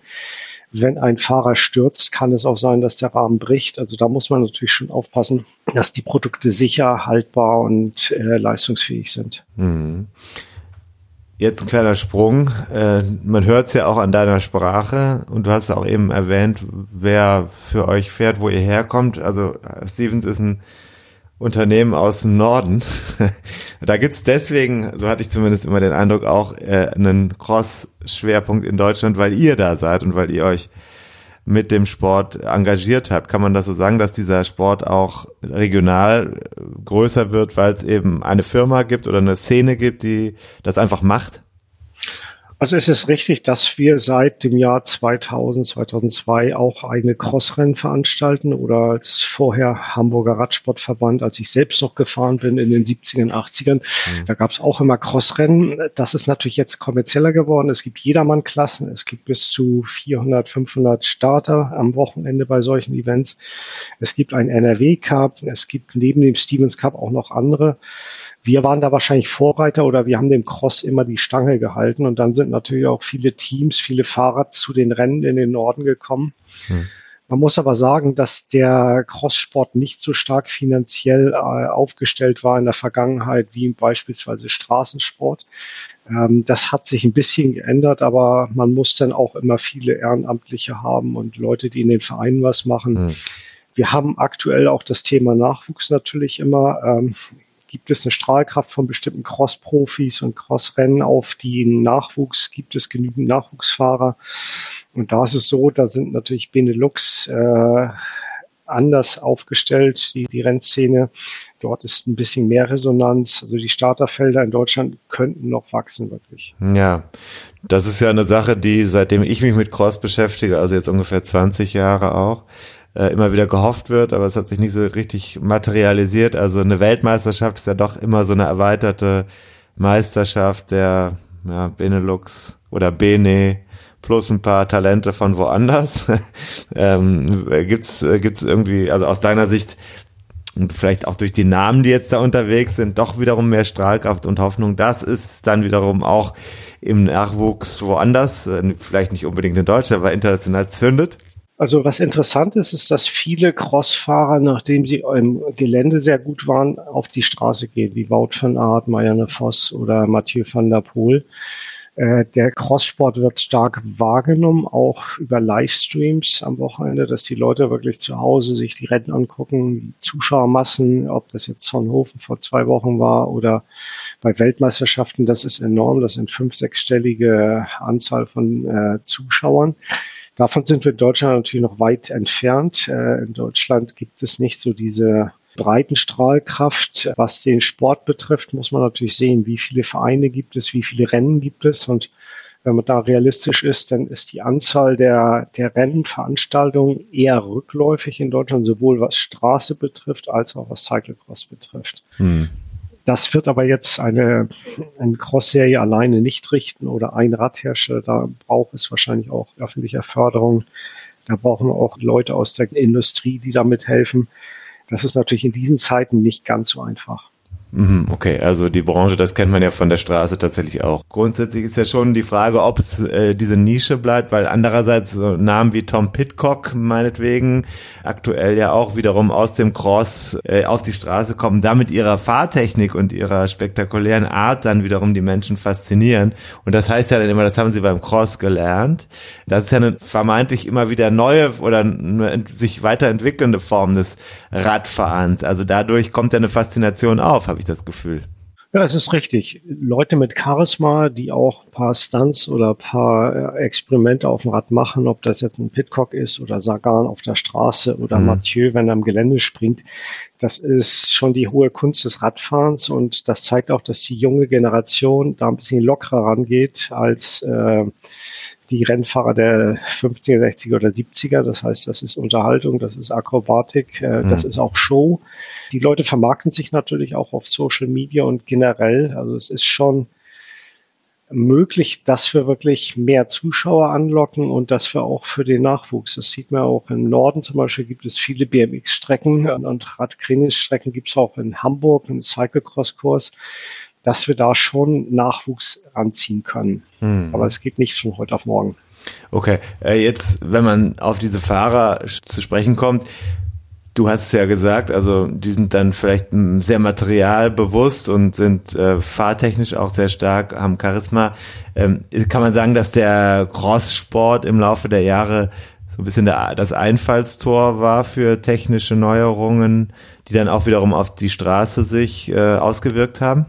wenn ein Fahrer stürzt, kann es auch sein, dass der Rahmen bricht. Also da muss man natürlich schon aufpassen, dass die Produkte sicher, haltbar und äh, leistungsfähig sind. Mhm. Jetzt ein kleiner Sprung. Äh, man hört es ja auch an deiner Sprache und du hast auch eben erwähnt, wer für euch fährt, wo ihr herkommt. Also Stevens ist ein Unternehmen aus dem Norden. da gibt's deswegen, so hatte ich zumindest immer den Eindruck, auch äh, einen Cross-Schwerpunkt in Deutschland, weil ihr da seid und weil ihr euch mit dem Sport engagiert habt. Kann man das so sagen, dass dieser Sport auch regional größer wird, weil es eben eine Firma gibt oder eine Szene gibt, die das einfach macht? Also es ist richtig, dass wir seit dem Jahr 2000, 2002 auch eigene Crossrennen veranstalten oder als vorher Hamburger Radsportverband, als ich selbst noch gefahren bin in den 70ern, 80ern, mhm. da gab es auch immer Crossrennen. Das ist natürlich jetzt kommerzieller geworden. Es gibt Jedermann-Klassen, es gibt bis zu 400, 500 Starter am Wochenende bei solchen Events. Es gibt ein NRW Cup, es gibt neben dem Stevens Cup auch noch andere wir waren da wahrscheinlich Vorreiter oder wir haben dem Cross immer die Stange gehalten und dann sind natürlich auch viele Teams, viele Fahrer zu den Rennen in den Norden gekommen. Hm. Man muss aber sagen, dass der Crosssport nicht so stark finanziell äh, aufgestellt war in der Vergangenheit wie beispielsweise Straßensport. Ähm, das hat sich ein bisschen geändert, aber man muss dann auch immer viele Ehrenamtliche haben und Leute, die in den Vereinen was machen. Hm. Wir haben aktuell auch das Thema Nachwuchs natürlich immer. Ähm, gibt es eine Strahlkraft von bestimmten Cross-Profis und Cross-Rennen auf den Nachwuchs, gibt es genügend Nachwuchsfahrer. Und da ist es so, da sind natürlich Benelux äh, anders aufgestellt, die, die Rennszene. Dort ist ein bisschen mehr Resonanz. Also die Starterfelder in Deutschland könnten noch wachsen, wirklich. Ja, das ist ja eine Sache, die seitdem ich mich mit Cross beschäftige, also jetzt ungefähr 20 Jahre auch, äh, immer wieder gehofft wird, aber es hat sich nicht so richtig materialisiert. Also eine Weltmeisterschaft ist ja doch immer so eine erweiterte Meisterschaft der ja, Benelux oder Bene plus ein paar Talente von woanders. ähm, gibt's gibt's irgendwie, also aus deiner Sicht vielleicht auch durch die Namen, die jetzt da unterwegs sind, doch wiederum mehr Strahlkraft und Hoffnung. Das ist dann wiederum auch im Nachwuchs woanders, äh, vielleicht nicht unbedingt in Deutschland, aber international zündet. Also was interessant ist, ist, dass viele Crossfahrer, nachdem sie im Gelände sehr gut waren, auf die Straße gehen, wie Wout van Aert, Marianne Voss oder Mathieu van der Poel. Äh, der Crosssport wird stark wahrgenommen, auch über Livestreams am Wochenende, dass die Leute wirklich zu Hause sich die Rennen angucken, die Zuschauermassen, ob das jetzt Zornhofen vor zwei Wochen war oder bei Weltmeisterschaften, das ist enorm. Das sind fünf, sechsstellige Anzahl von äh, Zuschauern. Davon sind wir in Deutschland natürlich noch weit entfernt. Äh, in Deutschland gibt es nicht so diese Breitenstrahlkraft. Was den Sport betrifft, muss man natürlich sehen, wie viele Vereine gibt es, wie viele Rennen gibt es und wenn man da realistisch ist, dann ist die Anzahl der, der Rennveranstaltungen eher rückläufig in Deutschland, sowohl was Straße betrifft als auch was Cyclocross betrifft. Hm. Das wird aber jetzt eine, eine Cross-Serie alleine nicht richten oder ein Radhersteller. Da braucht es wahrscheinlich auch öffentliche Förderung. Da brauchen wir auch Leute aus der Industrie, die damit helfen. Das ist natürlich in diesen Zeiten nicht ganz so einfach. Mhm, okay, also die Branche, das kennt man ja von der Straße tatsächlich auch. Grundsätzlich ist ja schon die Frage, ob es äh, diese Nische bleibt, weil andererseits so Namen wie Tom Pitcock meinetwegen aktuell ja auch wiederum aus dem Cross äh, auf die Straße kommen, da mit ihrer Fahrtechnik und ihrer spektakulären Art dann wiederum die Menschen faszinieren. Und das heißt ja dann immer, das haben sie beim Cross gelernt. Das ist ja eine vermeintlich immer wieder neue oder sich weiterentwickelnde Form des Radfahrens. Also dadurch kommt ja eine Faszination auf, habe ich das Gefühl. Ja, es ist richtig. Leute mit Charisma, die auch ein paar Stunts oder ein paar äh, Experimente auf dem Rad machen, ob das jetzt ein Pitcock ist oder Sagan auf der Straße oder mhm. Mathieu, wenn er am Gelände springt, das ist schon die hohe Kunst des Radfahrens und das zeigt auch, dass die junge Generation da ein bisschen lockerer rangeht als äh, die Rennfahrer der 50er, 60er oder 70er. Das heißt, das ist Unterhaltung, das ist Akrobatik, äh, mhm. das ist auch Show. Die Leute vermarkten sich natürlich auch auf Social Media und generell. Also es ist schon möglich, dass wir wirklich mehr Zuschauer anlocken und dass wir auch für den Nachwuchs, das sieht man auch im Norden zum Beispiel, gibt es viele BMX-Strecken und Radtrainingsstrecken gibt es auch in Hamburg, einen Cyclocross-Kurs dass wir da schon Nachwuchs anziehen können. Hm. Aber es geht nicht von heute auf morgen. Okay, äh, jetzt, wenn man auf diese Fahrer zu sprechen kommt, du hast es ja gesagt, also die sind dann vielleicht sehr materialbewusst und sind äh, fahrtechnisch auch sehr stark, haben Charisma. Ähm, kann man sagen, dass der Cross-Sport im Laufe der Jahre so ein bisschen der, das Einfallstor war für technische Neuerungen, die dann auch wiederum auf die Straße sich äh, ausgewirkt haben?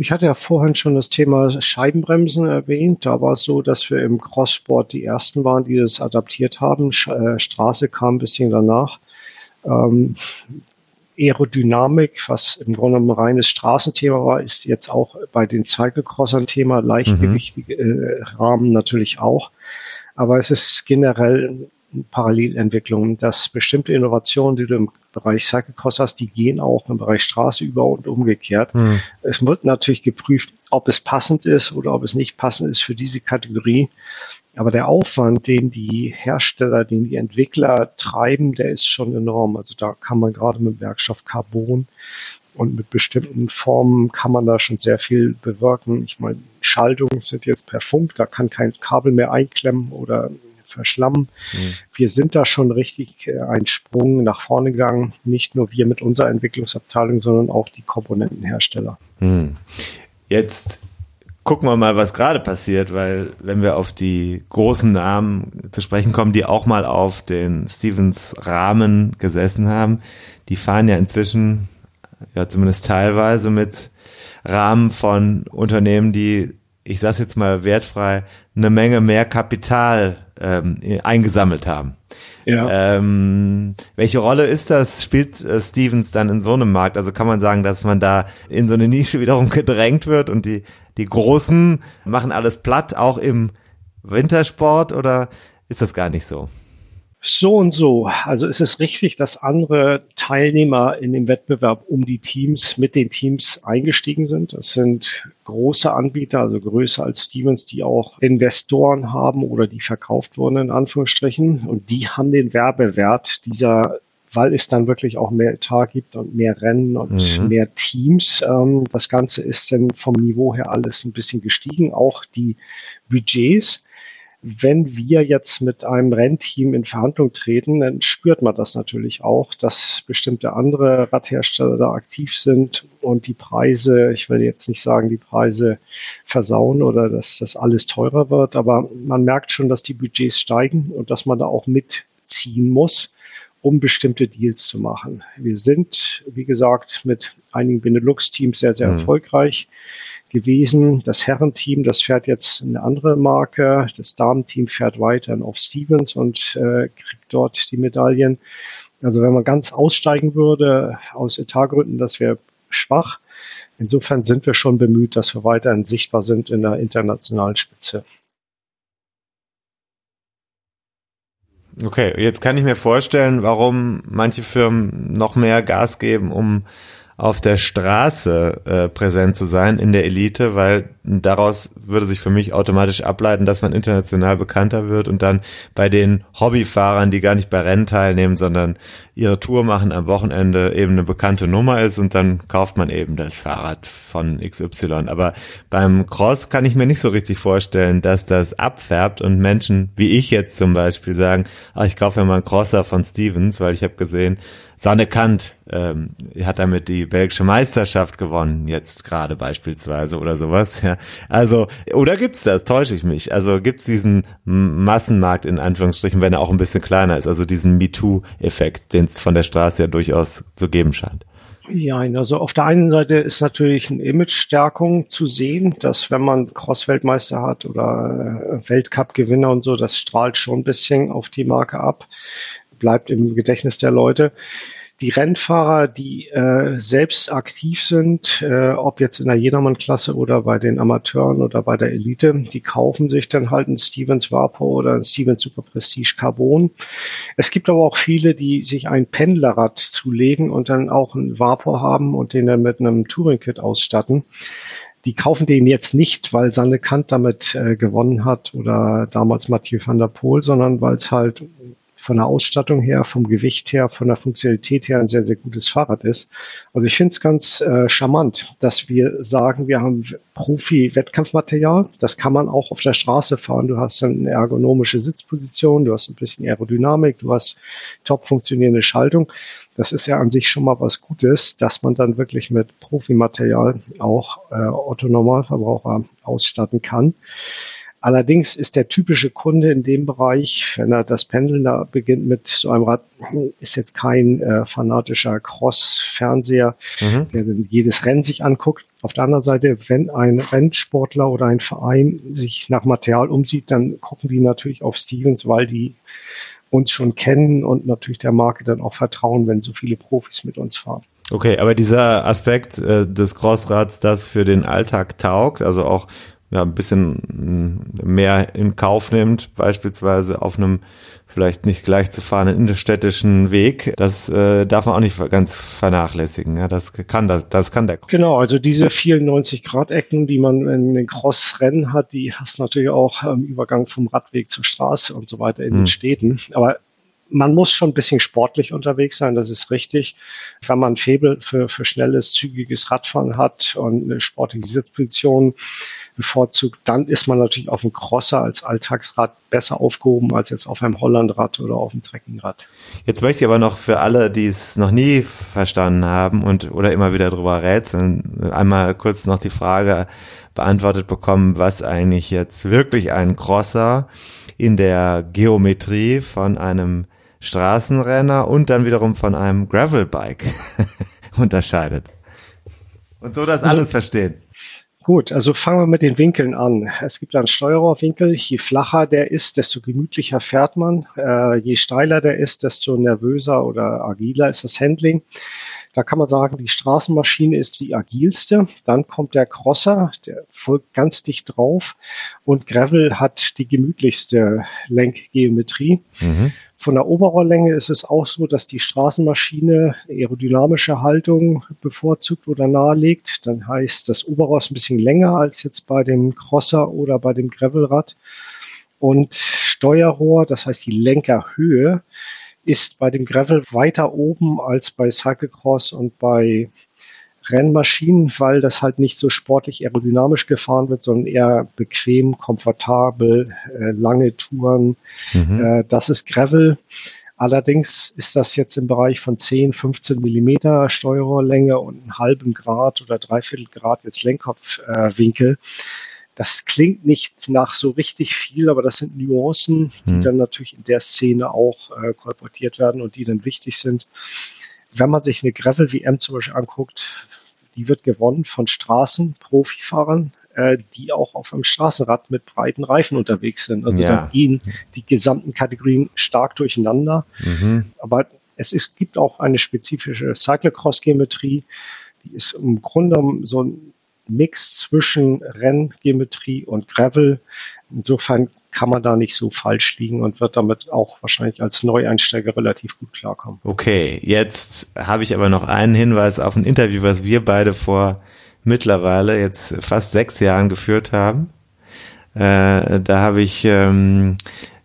Ich hatte ja vorhin schon das Thema Scheibenbremsen erwähnt. Da war es so, dass wir im Crosssport die ersten waren, die das adaptiert haben. Äh, Straße kam ein bisschen danach. Ähm, Aerodynamik, was im Grunde ein reines Straßenthema war, ist jetzt auch bei den Cyclecrossern Thema, leichtgewichtige äh, Rahmen natürlich auch. Aber es ist generell Parallelentwicklungen, dass bestimmte Innovationen, die du im Bereich Cyclecross hast, die gehen auch im Bereich Straße über und umgekehrt. Mhm. Es wird natürlich geprüft, ob es passend ist oder ob es nicht passend ist für diese Kategorie. Aber der Aufwand, den die Hersteller, den die Entwickler treiben, der ist schon enorm. Also da kann man gerade mit Werkstoff Carbon und mit bestimmten Formen kann man da schon sehr viel bewirken. Ich meine, Schaltungen sind jetzt per Funk, da kann kein Kabel mehr einklemmen oder verschlammen. Mhm. Wir sind da schon richtig äh, einen Sprung nach vorne gegangen. Nicht nur wir mit unserer Entwicklungsabteilung, sondern auch die Komponentenhersteller. Mhm. Jetzt gucken wir mal, was gerade passiert, weil wenn wir auf die großen Namen zu sprechen kommen, die auch mal auf den Stevens Rahmen gesessen haben, die fahren ja inzwischen, ja zumindest teilweise mit Rahmen von Unternehmen, die, ich sage jetzt mal wertfrei, eine Menge mehr Kapital ähm, eingesammelt haben. Ja. Ähm, welche Rolle ist das, spielt äh, Stevens dann in so einem Markt? Also kann man sagen, dass man da in so eine Nische wiederum gedrängt wird und die, die Großen machen alles platt, auch im Wintersport oder ist das gar nicht so? So und so. Also es ist richtig, dass andere Teilnehmer in dem Wettbewerb um die Teams mit den Teams eingestiegen sind. Das sind große Anbieter, also größer als Stevens, die auch Investoren haben oder die verkauft wurden in Anführungsstrichen. Und die haben den Werbewert dieser weil es dann wirklich auch mehr Etat gibt und mehr Rennen und mhm. mehr Teams. Ähm, das Ganze ist dann vom Niveau her alles ein bisschen gestiegen, auch die Budgets. Wenn wir jetzt mit einem Rennteam in Verhandlung treten, dann spürt man das natürlich auch, dass bestimmte andere Radhersteller da aktiv sind und die Preise, ich will jetzt nicht sagen, die Preise versauen oder dass das alles teurer wird, aber man merkt schon, dass die Budgets steigen und dass man da auch mitziehen muss um bestimmte Deals zu machen. Wir sind, wie gesagt, mit einigen Benelux-Teams sehr, sehr mhm. erfolgreich gewesen. Das Herrenteam, das fährt jetzt eine andere Marke. Das Damenteam fährt weiterhin auf Stevens und äh, kriegt dort die Medaillen. Also wenn man ganz aussteigen würde aus Etatgründen, das wäre schwach. Insofern sind wir schon bemüht, dass wir weiterhin sichtbar sind in der internationalen Spitze. Okay, jetzt kann ich mir vorstellen, warum manche Firmen noch mehr Gas geben, um auf der Straße äh, präsent zu sein in der Elite, weil daraus würde sich für mich automatisch ableiten, dass man international bekannter wird und dann bei den Hobbyfahrern, die gar nicht bei Rennen teilnehmen, sondern ihre Tour machen am Wochenende eben eine bekannte Nummer ist und dann kauft man eben das Fahrrad von XY. Aber beim Cross kann ich mir nicht so richtig vorstellen, dass das abfärbt und Menschen wie ich jetzt zum Beispiel sagen, ach, ich kaufe mir mal einen Crosser von Stevens, weil ich habe gesehen, Sanne Kant ähm, hat damit die belgische Meisterschaft gewonnen, jetzt gerade beispielsweise oder sowas. Ja. Also, oder gibt's das? Täusche ich mich? Also gibt's diesen Massenmarkt in Anführungsstrichen, wenn er auch ein bisschen kleiner ist, also diesen MeToo-Effekt, den es von der Straße ja durchaus zu geben scheint. Ja, also auf der einen Seite ist natürlich eine Image-Stärkung zu sehen, dass wenn man Cross-Weltmeister hat oder äh, Weltcup-Gewinner und so, das strahlt schon ein bisschen auf die Marke ab bleibt im Gedächtnis der Leute. Die Rennfahrer, die äh, selbst aktiv sind, äh, ob jetzt in der Jedermann-Klasse oder bei den Amateuren oder bei der Elite, die kaufen sich dann halt ein Stevens Vapo oder ein Stevens Super Prestige Carbon. Es gibt aber auch viele, die sich ein Pendlerrad zulegen und dann auch ein Vapo haben und den dann mit einem Touring-Kit ausstatten die kaufen den jetzt nicht, weil Sanne Kant damit äh, gewonnen hat oder damals Mathieu van der Poel, sondern weil es halt von der Ausstattung her, vom Gewicht her, von der Funktionalität her ein sehr, sehr gutes Fahrrad ist. Also ich finde es ganz äh, charmant, dass wir sagen, wir haben Profi-Wettkampfmaterial. Das kann man auch auf der Straße fahren. Du hast dann eine ergonomische Sitzposition, du hast ein bisschen Aerodynamik, du hast top funktionierende Schaltung. Das ist ja an sich schon mal was Gutes, dass man dann wirklich mit Profimaterial auch äh, Otto-Normalverbraucher ausstatten kann. Allerdings ist der typische Kunde in dem Bereich, wenn er das Pendeln da beginnt mit so einem Rad, ist jetzt kein äh, fanatischer Cross-Fernseher, mhm. der jedes Rennen sich anguckt. Auf der anderen Seite, wenn ein Rennsportler oder ein Verein sich nach Material umsieht, dann gucken die natürlich auf Stevens, weil die uns schon kennen und natürlich der Marke dann auch vertrauen, wenn so viele Profis mit uns fahren. Okay, aber dieser Aspekt äh, des Crossrads, das für den Alltag taugt, also auch ja, ein bisschen mehr in Kauf nimmt, beispielsweise auf einem vielleicht nicht gleich zu fahrenden innerstädtischen Weg, das äh, darf man auch nicht ganz vernachlässigen. Ja, das kann das, das kann der. Genau, also diese 94 Grad Ecken, die man in den Crossrennen hat, die hast du natürlich auch im Übergang vom Radweg zur Straße und so weiter in hm. den Städten. Aber man muss schon ein bisschen sportlich unterwegs sein, das ist richtig. Wenn man ein Faible für, für schnelles, zügiges Radfahren hat und eine sportliche Sitzposition, bevorzugt, dann ist man natürlich auf dem Crosser als Alltagsrad besser aufgehoben als jetzt auf einem Hollandrad oder auf dem Trekkingrad. Jetzt möchte ich aber noch für alle, die es noch nie verstanden haben und oder immer wieder drüber rätseln, einmal kurz noch die Frage beantwortet bekommen, was eigentlich jetzt wirklich ein Crosser in der Geometrie von einem Straßenrenner und dann wiederum von einem Gravelbike unterscheidet. Und so das also alles verstehen. Gut, also fangen wir mit den Winkeln an. Es gibt einen Steuerrohrwinkel. Je flacher der ist, desto gemütlicher fährt man. Äh, je steiler der ist, desto nervöser oder agiler ist das Handling. Da kann man sagen, die Straßenmaschine ist die agilste. Dann kommt der Crosser, der folgt ganz dicht drauf. Und Gravel hat die gemütlichste Lenkgeometrie. Mhm. Von der Oberrohrlänge ist es auch so, dass die Straßenmaschine aerodynamische Haltung bevorzugt oder nahelegt. Dann heißt das Oberrohr ist ein bisschen länger als jetzt bei dem Crosser oder bei dem Gravelrad. Und Steuerrohr, das heißt die Lenkerhöhe, ist bei dem Gravel weiter oben als bei Cyclecross und bei Rennmaschinen, weil das halt nicht so sportlich aerodynamisch gefahren wird, sondern eher bequem, komfortabel, äh, lange Touren. Mhm. Äh, das ist Gravel. Allerdings ist das jetzt im Bereich von 10, 15 Millimeter Steuerrohrlänge und einen halben Grad oder dreiviertel Grad jetzt Lenkkopfwinkel. Äh, das klingt nicht nach so richtig viel, aber das sind Nuancen, die mhm. dann natürlich in der Szene auch äh, kolportiert werden und die dann wichtig sind. Wenn man sich eine Gravel-WM zum Beispiel anguckt, die wird gewonnen von Straßen-Profifahrern, äh, die auch auf einem Straßenrad mit breiten Reifen unterwegs sind. Also ja. da gehen die gesamten Kategorien stark durcheinander. Mhm. Aber es ist, gibt auch eine spezifische Cyclocross-Geometrie, die ist im Grunde so ein Mix zwischen Renngeometrie und Gravel. Insofern kann man da nicht so falsch liegen und wird damit auch wahrscheinlich als Neueinsteiger relativ gut klarkommen. Okay, jetzt habe ich aber noch einen Hinweis auf ein Interview, was wir beide vor mittlerweile jetzt fast sechs Jahren geführt haben. Äh, da habe ich ähm,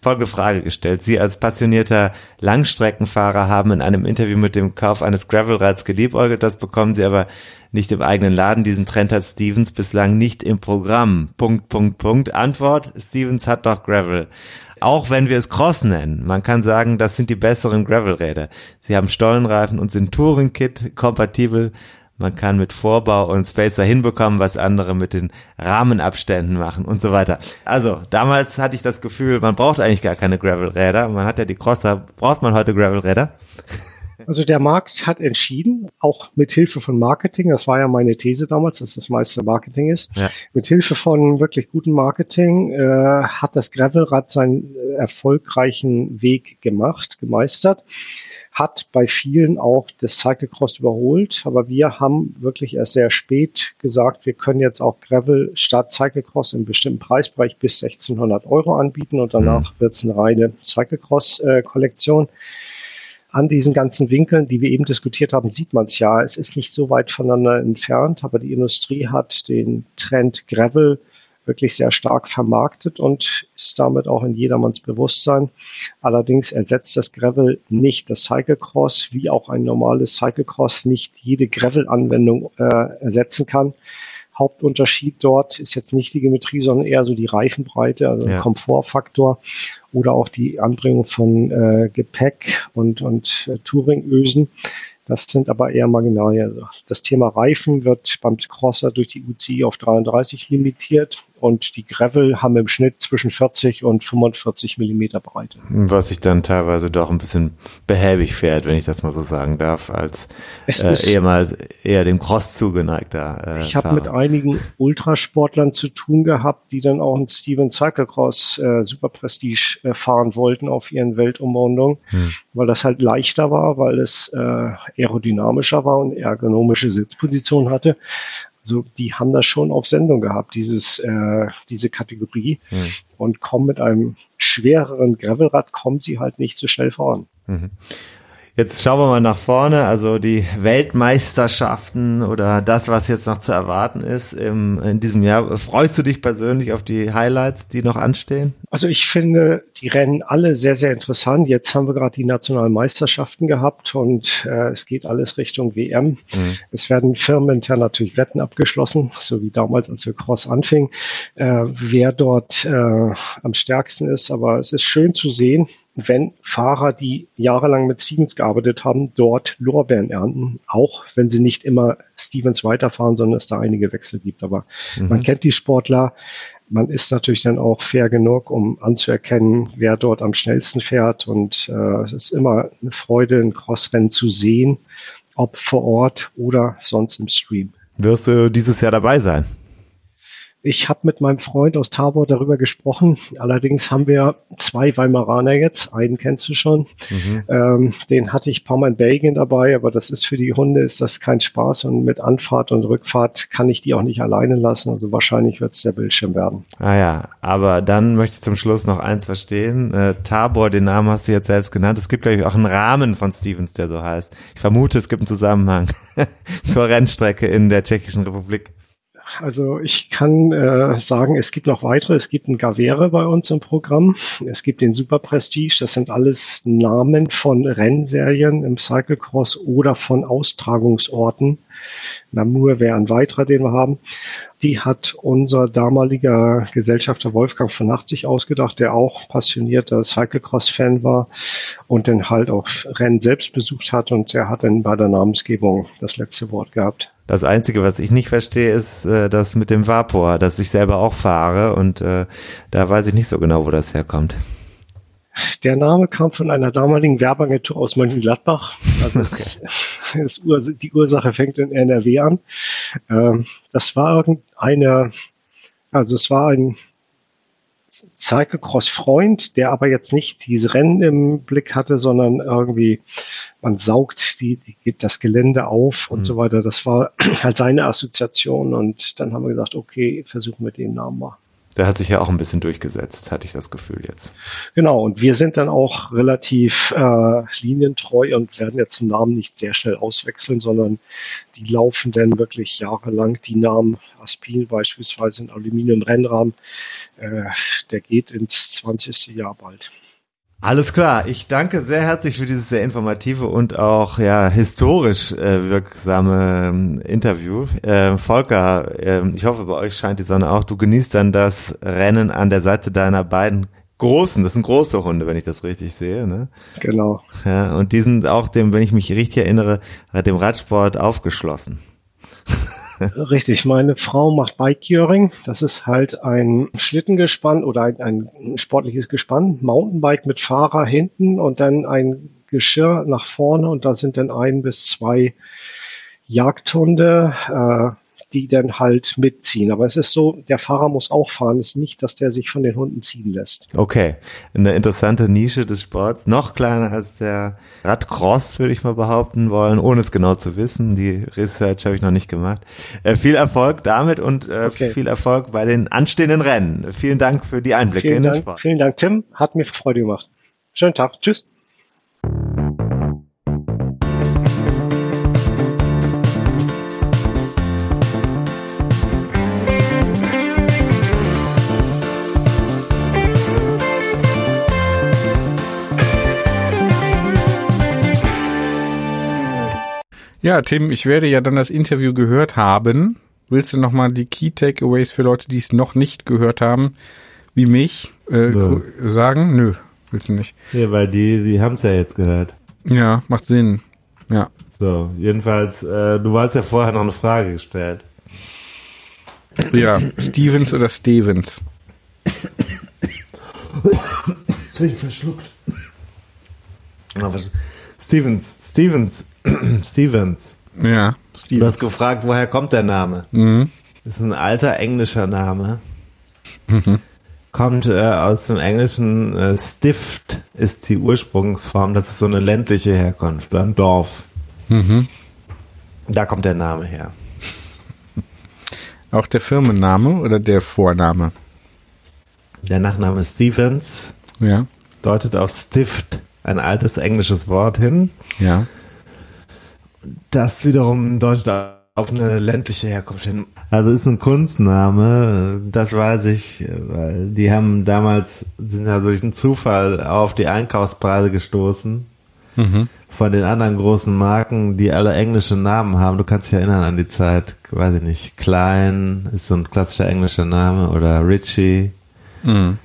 folgende Frage gestellt. Sie als passionierter Langstreckenfahrer haben in einem Interview mit dem Kauf eines Gravelrads geliebäugelt. Das bekommen Sie aber nicht im eigenen Laden. Diesen Trend hat Stevens bislang nicht im Programm. Punkt, Punkt, Punkt. Antwort, Stevens hat doch Gravel. Auch wenn wir es Cross nennen, man kann sagen, das sind die besseren Gravelräder. Sie haben Stollenreifen und sind Touring-Kit kompatibel man kann mit Vorbau und Spacer hinbekommen, was andere mit den Rahmenabständen machen und so weiter. Also, damals hatte ich das Gefühl, man braucht eigentlich gar keine Gravelräder. Man hat ja die Crosser. Braucht man heute Gravelräder? Also der Markt hat entschieden, auch mit Hilfe von Marketing, das war ja meine These damals, dass das meiste Marketing ist, ja. mit Hilfe von wirklich gutem Marketing äh, hat das Gravelrad seinen äh, erfolgreichen Weg gemacht, gemeistert hat bei vielen auch das Cyclecross überholt, aber wir haben wirklich erst sehr spät gesagt, wir können jetzt auch Gravel statt Cyclecross im bestimmten Preisbereich bis 1600 Euro anbieten und danach mhm. wird es eine reine Cyclecross-Kollektion. An diesen ganzen Winkeln, die wir eben diskutiert haben, sieht man es ja. Es ist nicht so weit voneinander entfernt, aber die Industrie hat den Trend Gravel wirklich sehr stark vermarktet und ist damit auch in jedermanns Bewusstsein. Allerdings ersetzt das Gravel nicht das Cyclecross, wie auch ein normales Cyclecross nicht jede Gravel-Anwendung äh, ersetzen kann. Hauptunterschied dort ist jetzt nicht die Geometrie, sondern eher so die Reifenbreite, also ja. Komfortfaktor oder auch die Anbringung von äh, Gepäck und, und äh, Touringösen. Das sind aber eher Marginalien. Das Thema Reifen wird beim Crosser durch die UCI auf 33 limitiert und die Gravel haben im Schnitt zwischen 40 und 45 Millimeter Breite. Was sich dann teilweise doch ein bisschen behäbig fährt, wenn ich das mal so sagen darf, als äh, eher mal eher dem Cross zugeneigter. Äh, ich habe mit einigen Ultrasportlern zu tun gehabt, die dann auch ein Steven Cyclecross äh, Super Prestige äh, fahren wollten auf ihren Weltumrundungen, hm. weil das halt leichter war, weil es äh, aerodynamischer war und ergonomische Sitzposition hatte. Also die haben das schon auf Sendung gehabt, dieses, äh, diese Kategorie. Mhm. Und kommen mit einem schwereren Gravelrad, kommen sie halt nicht so schnell voran. Mhm. Jetzt schauen wir mal nach vorne, also die Weltmeisterschaften oder das, was jetzt noch zu erwarten ist im, in diesem Jahr. Freust du dich persönlich auf die Highlights, die noch anstehen? Also ich finde die Rennen alle sehr, sehr interessant. Jetzt haben wir gerade die nationalen Meisterschaften gehabt und äh, es geht alles Richtung WM. Mhm. Es werden firmenintern natürlich Wetten abgeschlossen, so wie damals, als wir Cross anfingen, äh, wer dort äh, am stärksten ist. Aber es ist schön zu sehen, wenn Fahrer, die jahrelang mit Stevens gearbeitet haben, dort Lorbeeren ernten, auch wenn sie nicht immer Stevens weiterfahren, sondern es da einige Wechsel gibt. Aber mhm. man kennt die Sportler, man ist natürlich dann auch fair genug, um anzuerkennen, wer dort am schnellsten fährt. Und äh, es ist immer eine Freude, ein Crossrennen zu sehen, ob vor Ort oder sonst im Stream. Wirst du dieses Jahr dabei sein? Ich habe mit meinem Freund aus Tabor darüber gesprochen. Allerdings haben wir zwei Weimaraner jetzt. Einen kennst du schon. Mhm. Ähm, den hatte ich ein paar Mal in Belgien dabei, aber das ist für die Hunde ist das kein Spaß und mit Anfahrt und Rückfahrt kann ich die auch nicht alleine lassen. Also wahrscheinlich wird es der Bildschirm werden. Ah ja, aber dann möchte ich zum Schluss noch eins verstehen. Äh, Tabor, den Namen hast du jetzt selbst genannt. Es gibt glaube ich auch einen Rahmen von Stevens, der so heißt. Ich vermute, es gibt einen Zusammenhang zur Rennstrecke in der Tschechischen Republik. Also ich kann äh, sagen, es gibt noch weitere. Es gibt ein Gavere bei uns im Programm. Es gibt den Super Prestige. Das sind alles Namen von Rennserien im Cyclecross oder von Austragungsorten. Namur wäre ein weiterer, den wir haben. Die hat unser damaliger Gesellschafter Wolfgang von 80 ausgedacht, der auch passionierter Cyclecross-Fan war und dann halt auch Rennen selbst besucht hat und der hat dann bei der Namensgebung das letzte Wort gehabt. Das Einzige, was ich nicht verstehe, ist äh, das mit dem Vapor, dass ich selber auch fahre und äh, da weiß ich nicht so genau, wo das herkommt. Der Name kam von einer damaligen Werbeagentur aus Mönchengladbach. Also okay. das, das die Ursache fängt in NRW an. Ähm, das war irgendeine, also es war ein Cyclecross-Freund, der aber jetzt nicht diese Rennen im Blick hatte, sondern irgendwie, man saugt die, die geht das Gelände auf und mhm. so weiter. Das war halt seine Assoziation und dann haben wir gesagt, okay, versuchen wir den Namen mal. Der hat sich ja auch ein bisschen durchgesetzt, hatte ich das Gefühl jetzt. Genau, und wir sind dann auch relativ äh, linientreu und werden jetzt den Namen nicht sehr schnell auswechseln, sondern die laufen dann wirklich jahrelang. Die Namen Aspin beispielsweise, ein Aluminium-Rennrahmen, äh, der geht ins 20. Jahr bald. Alles klar. Ich danke sehr herzlich für dieses sehr informative und auch ja historisch äh, wirksame ähm, Interview. Äh, Volker, äh, ich hoffe, bei euch scheint die Sonne auch. Du genießt dann das Rennen an der Seite deiner beiden großen, das sind große Hunde, wenn ich das richtig sehe, ne? Genau. Ja, und die sind auch dem, wenn ich mich richtig erinnere, dem Radsport aufgeschlossen. Richtig, meine Frau macht Bikecuring. Das ist halt ein Schlittengespann oder ein, ein sportliches Gespann, Mountainbike mit Fahrer hinten und dann ein Geschirr nach vorne und da sind dann ein bis zwei Jagdhunde, äh, die dann halt mitziehen. Aber es ist so, der Fahrer muss auch fahren. Es ist nicht, dass der sich von den Hunden ziehen lässt. Okay, eine interessante Nische des Sports. Noch kleiner als der Radcross, würde ich mal behaupten wollen, ohne es genau zu wissen. Die Research habe ich noch nicht gemacht. Äh, viel Erfolg damit und äh, okay. viel Erfolg bei den anstehenden Rennen. Vielen Dank für die Einblicke vielen in Dank, den Sport. Vielen Dank, Tim. Hat mir Freude gemacht. Schönen Tag. Tschüss. Ja, Tim, ich werde ja dann das Interview gehört haben. Willst du nochmal die Key Takeaways für Leute, die es noch nicht gehört haben, wie mich, äh, Nö. sagen? Nö, willst du nicht. Ja, weil die, die haben es ja jetzt gehört. Ja, macht Sinn. Ja. So, jedenfalls, äh, du hast ja vorher noch eine Frage gestellt. Ja, Stevens oder Stevens? Jetzt habe ich verschluckt. Stevens, Stevens, Stevens. Ja, Stevens. Du hast gefragt, woher kommt der Name? Mhm. Das ist ein alter englischer Name. Mhm. Kommt äh, aus dem Englischen äh, Stift ist die Ursprungsform. Das ist so eine ländliche Herkunft, ein Dorf. Mhm. Da kommt der Name her. Auch der Firmenname oder der Vorname? Der Nachname Stevens. Ja. Deutet auf Stift, ein altes englisches Wort hin. Ja. Das wiederum deutet auf eine ländliche Herkunft hin. Also ist ein Kunstname, das weiß ich, weil die haben damals, sind ja durch einen Zufall auf die Einkaufspreise gestoßen. Mhm. Von den anderen großen Marken, die alle englische Namen haben. Du kannst dich erinnern an die Zeit, weiß ich nicht, Klein ist so ein klassischer englischer Name oder Richie mhm.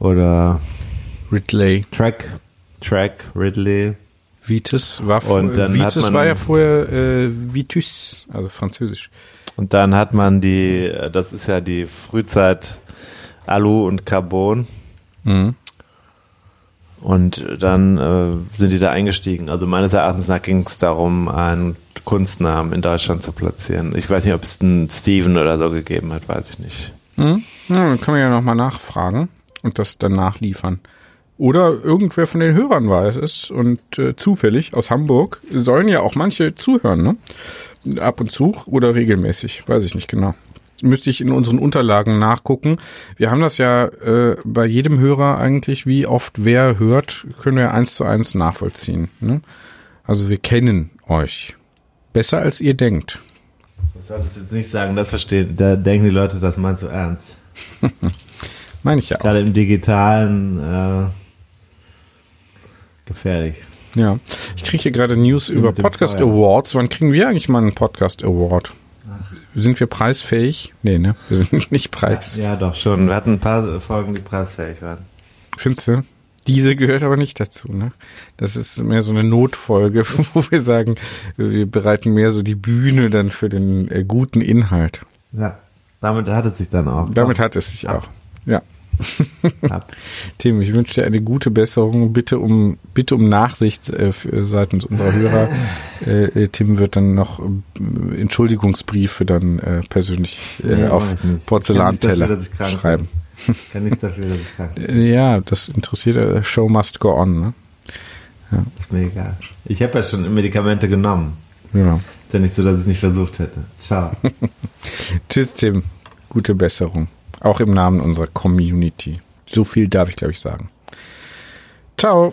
oder Ridley. Track, Track, Ridley. Vitus war, und dann Vitus man, war ja vorher äh, Vitus, also französisch. Und dann hat man die, das ist ja die Frühzeit Alu und Carbon. Mhm. Und dann äh, sind die da eingestiegen. Also meines Erachtens nach ging es darum, einen Kunstnamen in Deutschland zu platzieren. Ich weiß nicht, ob es einen Steven oder so gegeben hat, weiß ich nicht. Mhm. Ja, dann können wir ja nochmal nachfragen und das dann nachliefern oder irgendwer von den Hörern weiß es und äh, zufällig aus Hamburg sollen ja auch manche zuhören, ne? Ab und zu oder regelmäßig, weiß ich nicht genau. Müsste ich in unseren Unterlagen nachgucken. Wir haben das ja äh, bei jedem Hörer eigentlich, wie oft wer hört, können wir eins zu eins nachvollziehen. Ne? Also wir kennen euch besser als ihr denkt. Das solltest du jetzt nicht sagen, das verstehen. Da denken die Leute, das meinst du ernst. Meine ich ja auch. Gerade im digitalen äh, gefährlich. Ja. Ich kriege hier gerade News über mit dem Podcast Feuer. Awards. Wann kriegen wir eigentlich mal einen Podcast Award? Sind wir preisfähig? Nee, ne? Wir sind nicht preis. Ja, doch schon. Wir hatten ein paar Folgen, die preisfähig waren. Findest du? Diese gehört aber nicht dazu, ne? Das ist mehr so eine Notfolge, wo wir sagen, wir bereiten mehr so die Bühne dann für den äh, guten Inhalt. Ja. Damit hat es sich dann auch. Damit hat es sich auch. Ja. Ab. Tim, ich wünsche dir eine gute Besserung. Bitte um, bitte um Nachsicht äh, für, seitens unserer Hörer. Äh, äh, Tim wird dann noch äh, Entschuldigungsbriefe dann äh, persönlich äh, Nee, auf. Porzellanteller dafür, schreiben. Ich kann nichts dafür, dass ich krank bin. Äh, Ja, das interessiert. äh, Show must go on. Ne? Ist mir egal. Ich habe ja schon Medikamente genommen. Ja. Ist ja nicht so, dass ich es nicht versucht hätte. Ciao. Tschüss, Tim. Gute Besserung. Auch im Namen unserer Community. So viel darf ich, glaube ich, sagen. Ciao.